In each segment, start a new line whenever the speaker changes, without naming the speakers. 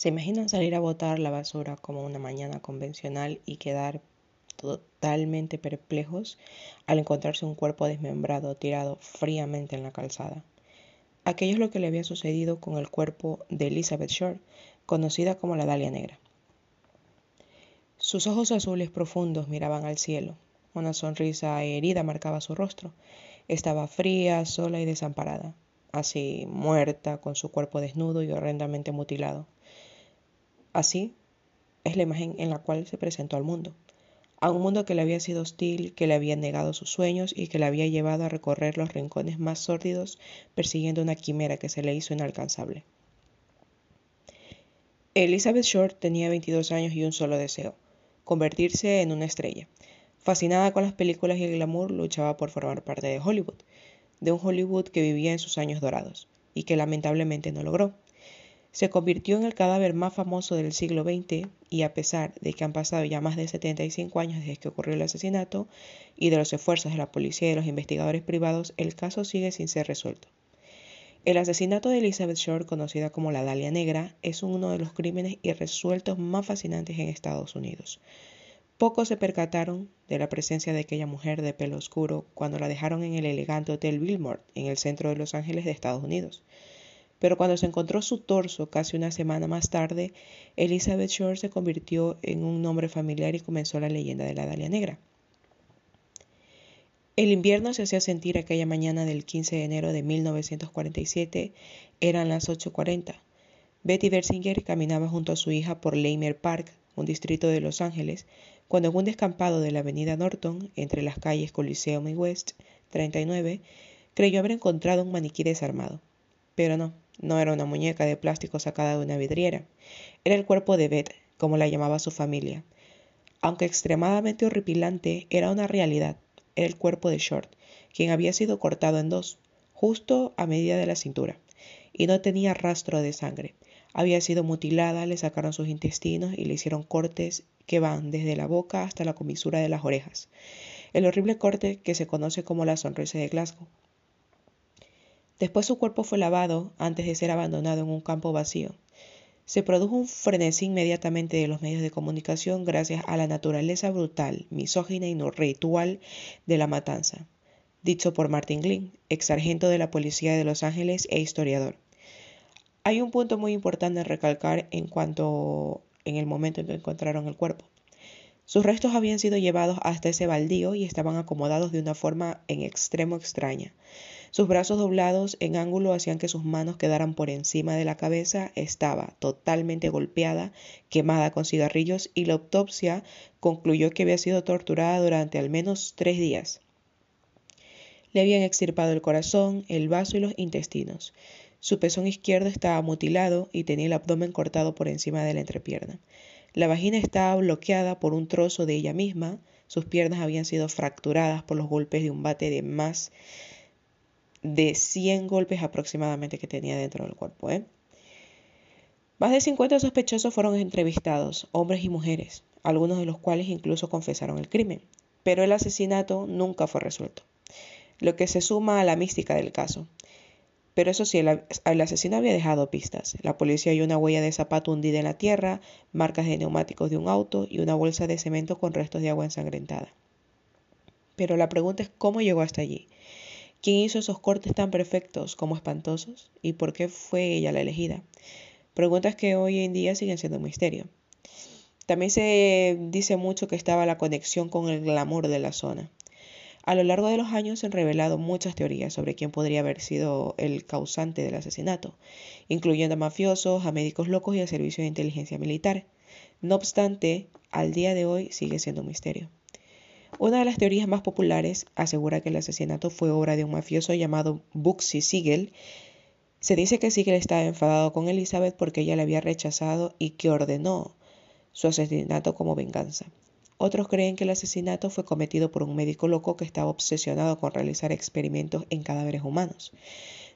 ¿Se imaginan salir a botar la basura como una mañana convencional y quedar totalmente perplejos al encontrarse un cuerpo desmembrado tirado fríamente en la calzada? Aquello es lo que le había sucedido con el cuerpo de Elizabeth Short, conocida como la Dalia Negra. Sus ojos azules profundos miraban al cielo. Una sonrisa herida marcaba su rostro. Estaba fría, sola y desamparada, así muerta, con su cuerpo desnudo y horrendamente mutilado. Así es la imagen en la cual se presentó al mundo, a un mundo que le había sido hostil, que le había negado sus sueños y que le había llevado a recorrer los rincones más sórdidos persiguiendo una quimera que se le hizo inalcanzable. Elizabeth Short tenía 22 años y un solo deseo, convertirse en una estrella. Fascinada con las películas y el glamour, luchaba por formar parte de Hollywood, de un Hollywood que vivía en sus años dorados, y que lamentablemente no logró. Se convirtió en el cadáver más famoso del siglo XX y a pesar de que han pasado ya más de 75 años desde que ocurrió el asesinato y de los esfuerzos de la policía y de los investigadores privados, el caso sigue sin ser resuelto. El asesinato de Elizabeth Short, conocida como la Dalia Negra, es uno de los crímenes irresueltos más fascinantes en Estados Unidos. Pocos se percataron de la presencia de aquella mujer de pelo oscuro cuando la dejaron en el elegante Hotel Billmore, en el centro de Los Ángeles de Estados Unidos. Pero cuando se encontró su torso casi una semana más tarde, Elizabeth Shore se convirtió en un nombre familiar y comenzó la leyenda de la Dalia Negra. El invierno se hacía sentir aquella mañana del 15 de enero de 1947. Eran las 8.40. Betty Bersinger caminaba junto a su hija por Leimer Park, un distrito de Los Ángeles, cuando en un descampado de la avenida Norton, entre las calles Coliseum y West 39, creyó haber encontrado un maniquí desarmado. Pero no, no era una muñeca de plástico sacada de una vidriera. Era el cuerpo de Beth, como la llamaba su familia. Aunque extremadamente horripilante, era una realidad. Era el cuerpo de Short, quien había sido cortado en dos, justo a medida de la cintura, y no tenía rastro de sangre. Había sido mutilada, le sacaron sus intestinos y le hicieron cortes que van desde la boca hasta la comisura de las orejas. El horrible corte que se conoce como la sonrisa de Glasgow. Después su cuerpo fue lavado antes de ser abandonado en un campo vacío. Se produjo un frenesí inmediatamente de los medios de comunicación gracias a la naturaleza brutal, misógina y no ritual de la matanza, dicho por Martin Glynn, ex sargento de la Policía de Los Ángeles e historiador. Hay un punto muy importante a recalcar en cuanto en el momento en que encontraron el cuerpo. Sus restos habían sido llevados hasta ese baldío y estaban acomodados de una forma en extremo extraña. Sus brazos doblados en ángulo hacían que sus manos quedaran por encima de la cabeza. Estaba totalmente golpeada, quemada con cigarrillos y la autopsia concluyó que había sido torturada durante al menos tres días. Le habían extirpado el corazón, el vaso y los intestinos. Su pezón izquierdo estaba mutilado y tenía el abdomen cortado por encima de la entrepierna. La vagina estaba bloqueada por un trozo de ella misma. Sus piernas habían sido fracturadas por los golpes de un bate de más de 100 golpes aproximadamente que tenía dentro del cuerpo. ¿eh? Más de 50 sospechosos fueron entrevistados, hombres y mujeres, algunos de los cuales incluso confesaron el crimen, pero el asesinato nunca fue resuelto, lo que se suma a la mística del caso. Pero eso sí, el, asesino había dejado pistas. La policía halló una huella de zapato hundida en la tierra, marcas de neumáticos de un auto y una bolsa de cemento con restos de agua ensangrentada. Pero la pregunta es cómo llegó hasta allí. ¿Quién hizo esos cortes tan perfectos como espantosos? ¿Y por qué fue ella la elegida? Preguntas que hoy en día siguen siendo un misterio. También se dice mucho que estaba la conexión con el glamour de la zona. A lo largo de los años se han revelado muchas teorías sobre quién podría haber sido el causante del asesinato, incluyendo a mafiosos, a médicos locos y a servicios de inteligencia militar. No obstante, al día de hoy sigue siendo un misterio. Una de las teorías más populares asegura que el asesinato fue obra de un mafioso llamado Buxy Siegel. Se dice que Siegel estaba enfadado con Elizabeth porque ella le había rechazado y que ordenó su asesinato como venganza. Otros creen que el asesinato fue cometido por un médico loco que estaba obsesionado con realizar experimentos en cadáveres humanos.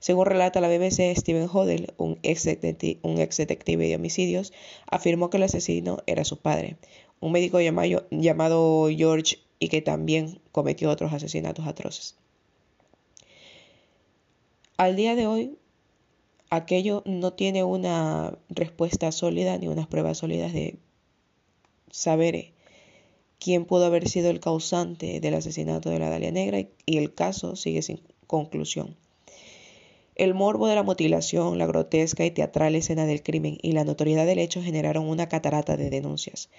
Según relata la BBC, Stephen Hodel, un ex, detective de homicidios, afirmó que el asesino era su padre, un médico llamado, llamado George y que también cometió otros asesinatos atroces. Al día de hoy aquello no tiene una respuesta sólida ni unas pruebas sólidas de saber quién pudo haber sido el causante del asesinato de la Dalia Negra y el caso sigue sin conclusión. El morbo de la mutilación, la grotesca y teatral escena del crimen y la notoriedad del hecho generaron una catarata de denuncias.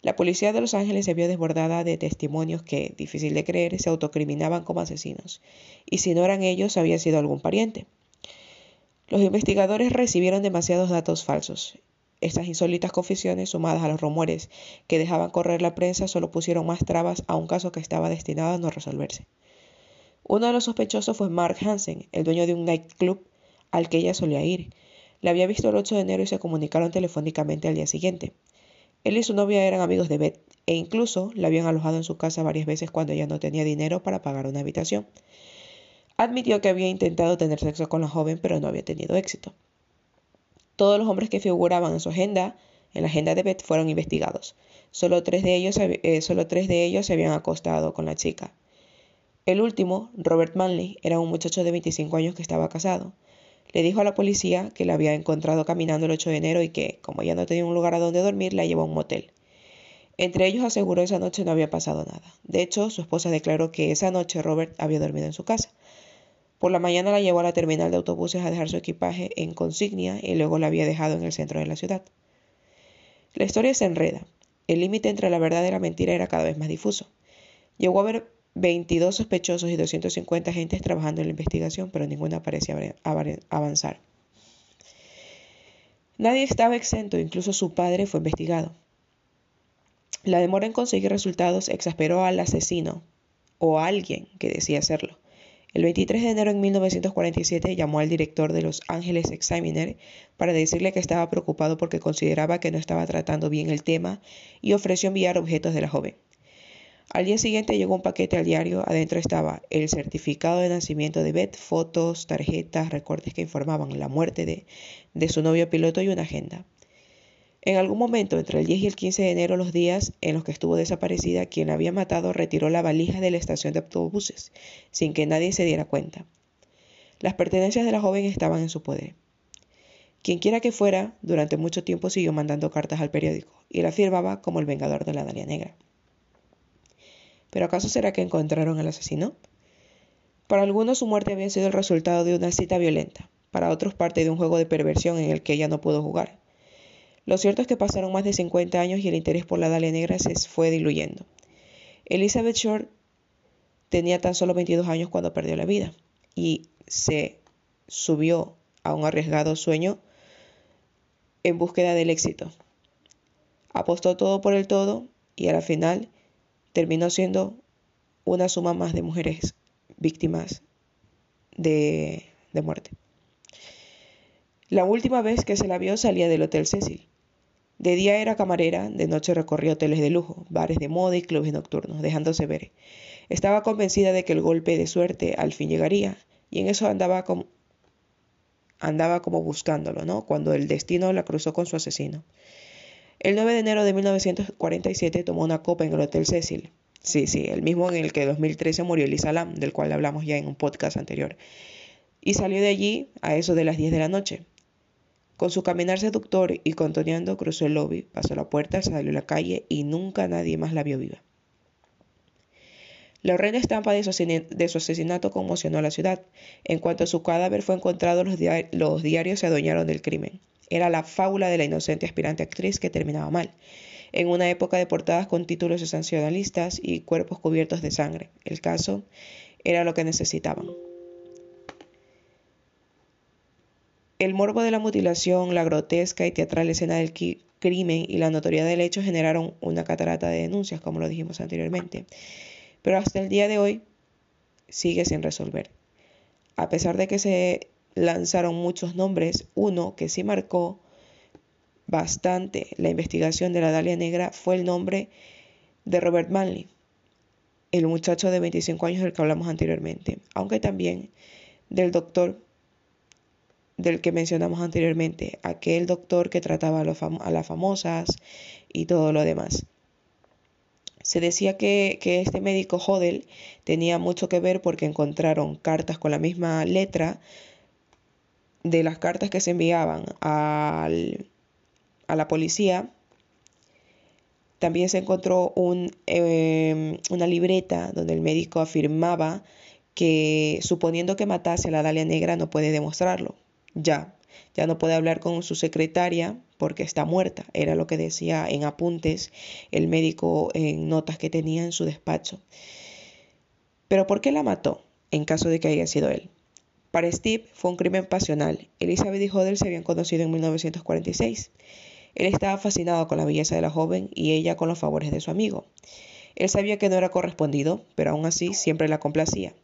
La policía de Los Ángeles se vio desbordada de testimonios que, difícil de creer, se autocriminaban como asesinos, y si no eran ellos, había sido algún pariente. Los investigadores recibieron demasiados datos falsos. Estas insólitas confesiones, sumadas a los rumores que dejaban correr la prensa, solo pusieron más trabas a un caso que estaba destinado a no resolverse. Uno de los sospechosos fue Mark Hansen, el dueño de un nightclub al que ella solía ir. La había visto el 8 de enero y se comunicaron telefónicamente al día siguiente. Él y su novia eran amigos de Beth e incluso la habían alojado en su casa varias veces cuando ella no tenía dinero para pagar una habitación. Admitió que había intentado tener sexo con la joven pero no había tenido éxito. Todos los hombres que figuraban en su agenda, en la agenda de Beth, fueron investigados. Solo tres de ellos, eh, solo tres de ellos se habían acostado con la chica. El último, Robert Manley, era un muchacho de 25 años que estaba casado. Le dijo a la policía que la había encontrado caminando el 8 de enero y que, como ya no tenía un lugar a donde dormir, la llevó a un motel. Entre ellos aseguró esa noche no había pasado nada. De hecho, su esposa declaró que esa noche Robert había dormido en su casa. Por la mañana la llevó a la terminal de autobuses a dejar su equipaje en consignia y luego la había dejado en el centro de la ciudad. La historia se enreda. El límite entre la verdad y la mentira era cada vez más difuso. Llegó a haber 22 sospechosos y 250 agentes trabajando en la investigación, pero ninguna parecía avanzar. Nadie estaba exento, incluso su padre fue investigado. La demora en conseguir resultados exasperó al asesino o a alguien que decía hacerlo. El 23 de enero de 1947 llamó al director de Los Ángeles Examiner para decirle que estaba preocupado porque consideraba que no estaba tratando bien el tema y ofreció enviar objetos de la joven. Al día siguiente llegó un paquete al diario. Adentro estaba el certificado de nacimiento de Beth, fotos, tarjetas, recortes que informaban la muerte de, de su novio piloto y una agenda. En algún momento, entre el 10 y el 15 de enero, los días en los que estuvo desaparecida, quien la había matado retiró la valija de la estación de autobuses, sin que nadie se diera cuenta. Las pertenencias de la joven estaban en su poder. Quienquiera que fuera, durante mucho tiempo siguió mandando cartas al periódico, y la firmaba como el vengador de la Dalia Negra. ¿Pero acaso será que encontraron al asesino? Para algunos su muerte había sido el resultado de una cita violenta, para otros parte de un juego de perversión en el que ella no pudo jugar. Lo cierto es que pasaron más de 50 años y el interés por la Dalia Negra se fue diluyendo. Elizabeth Short tenía tan solo 22 años cuando perdió la vida y se subió a un arriesgado sueño en búsqueda del éxito. Apostó todo por el todo y a la final terminó siendo una suma más de mujeres víctimas de, de muerte. La última vez que se la vio salía del Hotel Cecil. De día era camarera, de noche recorría hoteles de lujo, bares de moda y clubes nocturnos, dejándose ver. Estaba convencida de que el golpe de suerte al fin llegaría, y en eso andaba como, andaba como buscándolo, ¿no? Cuando el destino la cruzó con su asesino. El 9 de enero de 1947 tomó una copa en el Hotel Cecil. Sí, sí, el mismo en el que en 2013 murió Elisa Lam, del cual hablamos ya en un podcast anterior. Y salió de allí a eso de las 10 de la noche. Con su caminar seductor y contoneando cruzó el lobby, pasó la puerta, salió a la calle y nunca nadie más la vio viva. La horrenda estampa de su, asesinato conmocionó a la ciudad. En cuanto su cadáver fue encontrado, los, los diarios se adueñaron del crimen. Era la fábula de la inocente aspirante actriz que terminaba mal, en una época de portadas con títulos sensacionalistas y cuerpos cubiertos de sangre. El caso era lo que necesitaban. El morbo de la mutilación, la grotesca y teatral escena del crimen y la notoriedad del hecho generaron una catarata de denuncias, como lo dijimos anteriormente. Pero hasta el día de hoy sigue sin resolver. A pesar de que se lanzaron muchos nombres. Uno que sí marcó bastante la investigación de la Dalia Negra fue el nombre de Robert Manley, el muchacho de 25 años del que hablamos anteriormente, aunque también del doctor del que mencionamos anteriormente, aquel doctor que trataba a, a las famosas y todo lo demás. Se decía que, este médico Hodel tenía mucho que ver porque encontraron cartas con la misma letra de las cartas que se enviaban al, a la policía, también se encontró un, em, una libreta donde el médico afirmaba que suponiendo que matase a la Dalia Negra no puede demostrarlo. Ya, ya no puede hablar con su secretaria porque está muerta, era lo que decía en apuntes el médico en notas que tenía en su despacho. Pero ¿por qué la mató? En caso de que haya sido él. Para Steve fue un crimen pasional. Elizabeth y Hodel se habían conocido en 1946. Él estaba fascinado con la belleza de la joven y ella con los favores de su amigo. Él sabía que no era correspondido, pero aún así siempre la complacía.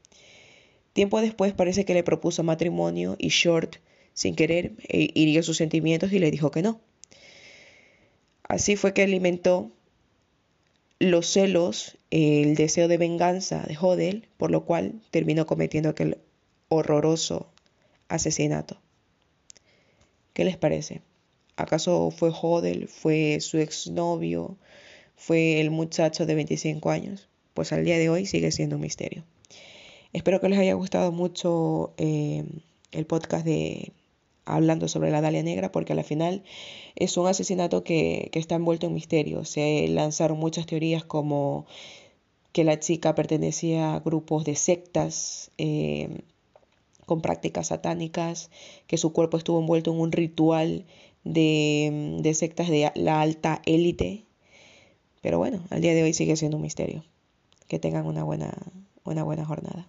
Tiempo después parece que le propuso matrimonio y Short, sin querer, e hirió sus sentimientos y le dijo que no. Así fue que alimentó los celos, el deseo de venganza de Hodel, por lo cual terminó cometiendo aquel horroroso asesinato. ¿Qué les parece? ¿Acaso fue Hodel? ¿Fue su exnovio? ¿Fue el muchacho de 25 años? Pues al día de hoy sigue siendo un misterio. Espero que les haya gustado mucho eh, el podcast de hablando sobre la Dalia Negra porque al final es un asesinato que, está envuelto en misterio. Se lanzaron muchas teorías como que la chica pertenecía a grupos de sectas eh, con prácticas satánicas, que su cuerpo estuvo envuelto en un ritual de, sectas de la alta élite. Pero bueno, al día de hoy sigue siendo un misterio. Que tengan una buena, una buena jornada.